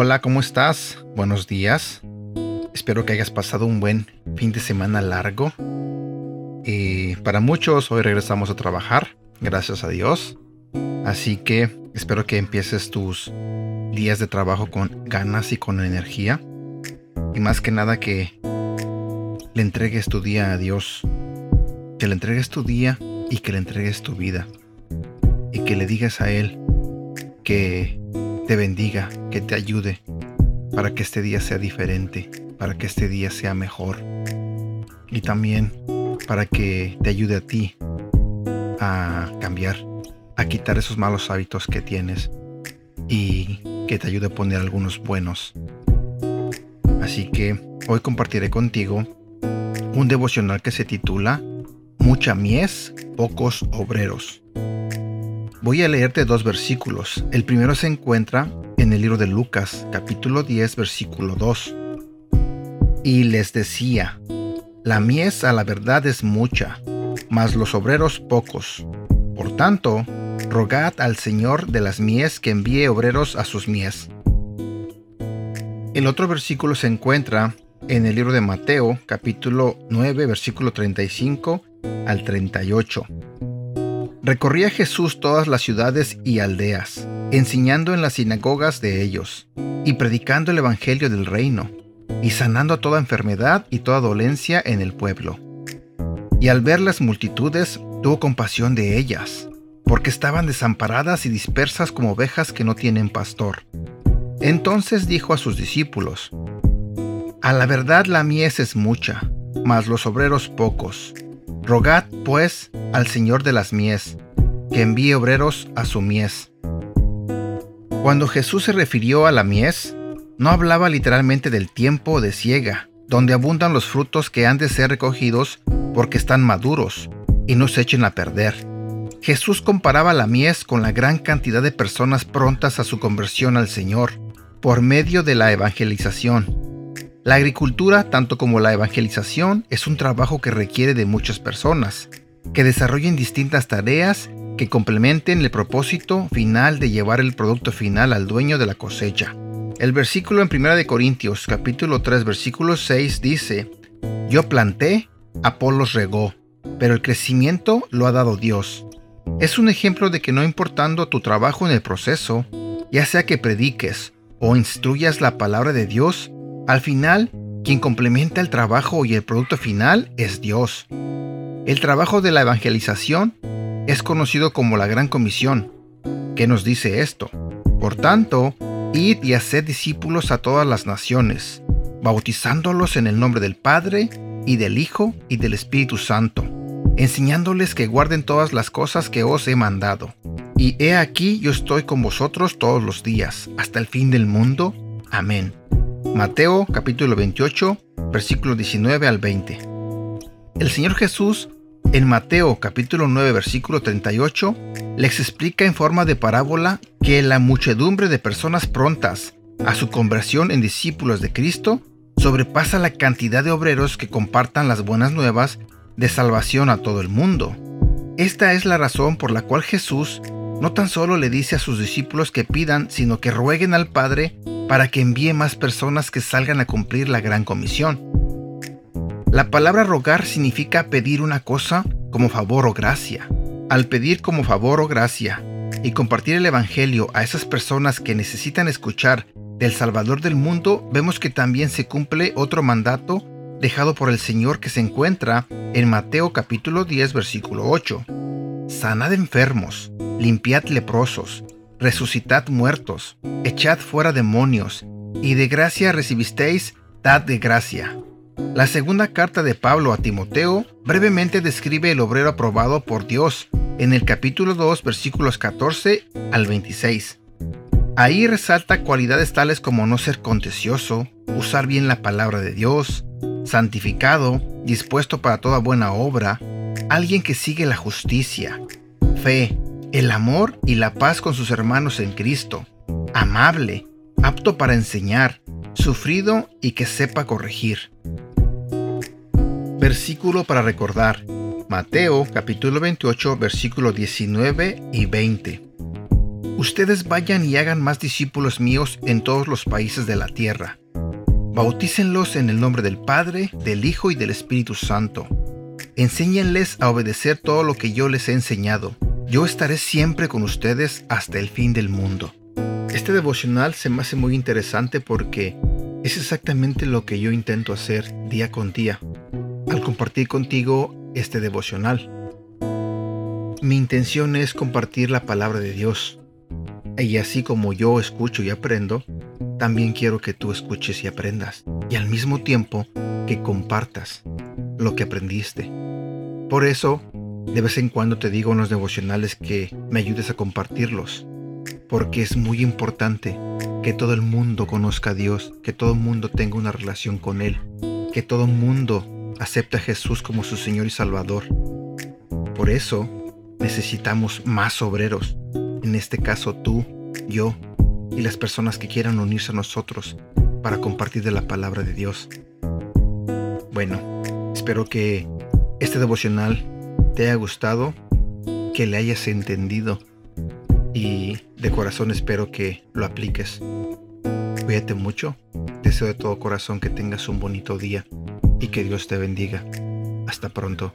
Hola, ¿cómo estás? Buenos días. Espero que hayas pasado un buen fin de semana largo. Y para muchos hoy regresamos a trabajar, gracias a Dios. Así que espero que empieces tus días de trabajo con ganas y con energía. Y más que nada que le entregues tu día a Dios. Que le entregues tu día y que le entregues tu vida. Y que le digas a Él que te bendiga, que te ayude para que este día sea diferente, para que este día sea mejor. Y también para que te ayude a ti a cambiar, a quitar esos malos hábitos que tienes y que te ayude a poner algunos buenos. Así que hoy compartiré contigo un devocional que se titula Mucha mies, pocos obreros. Voy a leerte dos versículos. El primero se encuentra en el libro de Lucas, capítulo 10, versículo 2. Y les decía, la mies a la verdad es mucha, mas los obreros pocos. Por tanto, rogad al Señor de las mies que envíe obreros a sus mies. El otro versículo se encuentra en el libro de Mateo, capítulo 9, versículo 35 al 38. Recorría Jesús todas las ciudades y aldeas, enseñando en las sinagogas de ellos, y predicando el Evangelio del reino, y sanando toda enfermedad y toda dolencia en el pueblo. Y al ver las multitudes, tuvo compasión de ellas, porque estaban desamparadas y dispersas como ovejas que no tienen pastor. Entonces dijo a sus discípulos, A la verdad la mies es mucha, mas los obreros pocos. Rogad, pues, al Señor de las mies, que envíe obreros a su mies. Cuando Jesús se refirió a la mies, no hablaba literalmente del tiempo de siega, donde abundan los frutos que han de ser recogidos porque están maduros y no se echen a perder. Jesús comparaba la mies con la gran cantidad de personas prontas a su conversión al Señor, por medio de la evangelización. La agricultura, tanto como la evangelización, es un trabajo que requiere de muchas personas, que desarrollen distintas tareas que complementen el propósito final de llevar el producto final al dueño de la cosecha. El versículo en 1 Corintios capítulo 3 versículo 6 dice, Yo planté, Apolos regó, pero el crecimiento lo ha dado Dios. Es un ejemplo de que no importando tu trabajo en el proceso, ya sea que prediques o instruyas la palabra de Dios, al final, quien complementa el trabajo y el producto final es Dios. El trabajo de la evangelización es conocido como la Gran Comisión. ¿Qué nos dice esto? Por tanto, id y haced discípulos a todas las naciones, bautizándolos en el nombre del Padre, y del Hijo, y del Espíritu Santo, enseñándoles que guarden todas las cosas que os he mandado. Y he aquí yo estoy con vosotros todos los días, hasta el fin del mundo. Amén. Mateo capítulo 28, versículo 19 al 20. El Señor Jesús en Mateo capítulo 9 versículo 38 les explica en forma de parábola que la muchedumbre de personas prontas a su conversión en discípulos de Cristo sobrepasa la cantidad de obreros que compartan las buenas nuevas de salvación a todo el mundo. Esta es la razón por la cual Jesús no tan solo le dice a sus discípulos que pidan, sino que rueguen al Padre para que envíe más personas que salgan a cumplir la gran comisión. La palabra rogar significa pedir una cosa como favor o gracia. Al pedir como favor o gracia y compartir el Evangelio a esas personas que necesitan escuchar del Salvador del mundo, vemos que también se cumple otro mandato dejado por el Señor que se encuentra en Mateo capítulo 10 versículo 8. Sanad enfermos, limpiad leprosos, resucitad muertos, echad fuera demonios, y de gracia recibisteis, dad de gracia. La segunda carta de Pablo a Timoteo brevemente describe el obrero aprobado por Dios en el capítulo 2 versículos 14 al 26. Ahí resalta cualidades tales como no ser contencioso, usar bien la palabra de Dios, santificado, dispuesto para toda buena obra, alguien que sigue la justicia, fe, el amor y la paz con sus hermanos en Cristo, amable, apto para enseñar, sufrido y que sepa corregir. Versículo para recordar. Mateo capítulo 28 versículo 19 y 20. Ustedes vayan y hagan más discípulos míos en todos los países de la tierra. Bautícenlos en el nombre del Padre, del Hijo y del Espíritu Santo. Enséñenles a obedecer todo lo que yo les he enseñado. Yo estaré siempre con ustedes hasta el fin del mundo. Este devocional se me hace muy interesante porque es exactamente lo que yo intento hacer día con día al compartir contigo este devocional. Mi intención es compartir la palabra de Dios. Y así como yo escucho y aprendo, también quiero que tú escuches y aprendas. Y al mismo tiempo que compartas lo que aprendiste. Por eso, de vez en cuando te digo en los devocionales que me ayudes a compartirlos porque es muy importante que todo el mundo conozca a Dios, que todo el mundo tenga una relación con Él, que todo el mundo acepte a Jesús como su Señor y Salvador. Por eso necesitamos más obreros, en este caso tú, yo y las personas que quieran unirse a nosotros para compartir de la palabra de Dios. Bueno, espero que este devocional te haya gustado, que le hayas entendido y de corazón espero que lo apliques. Cuídate mucho, deseo de todo corazón que tengas un bonito día y que Dios te bendiga. Hasta pronto.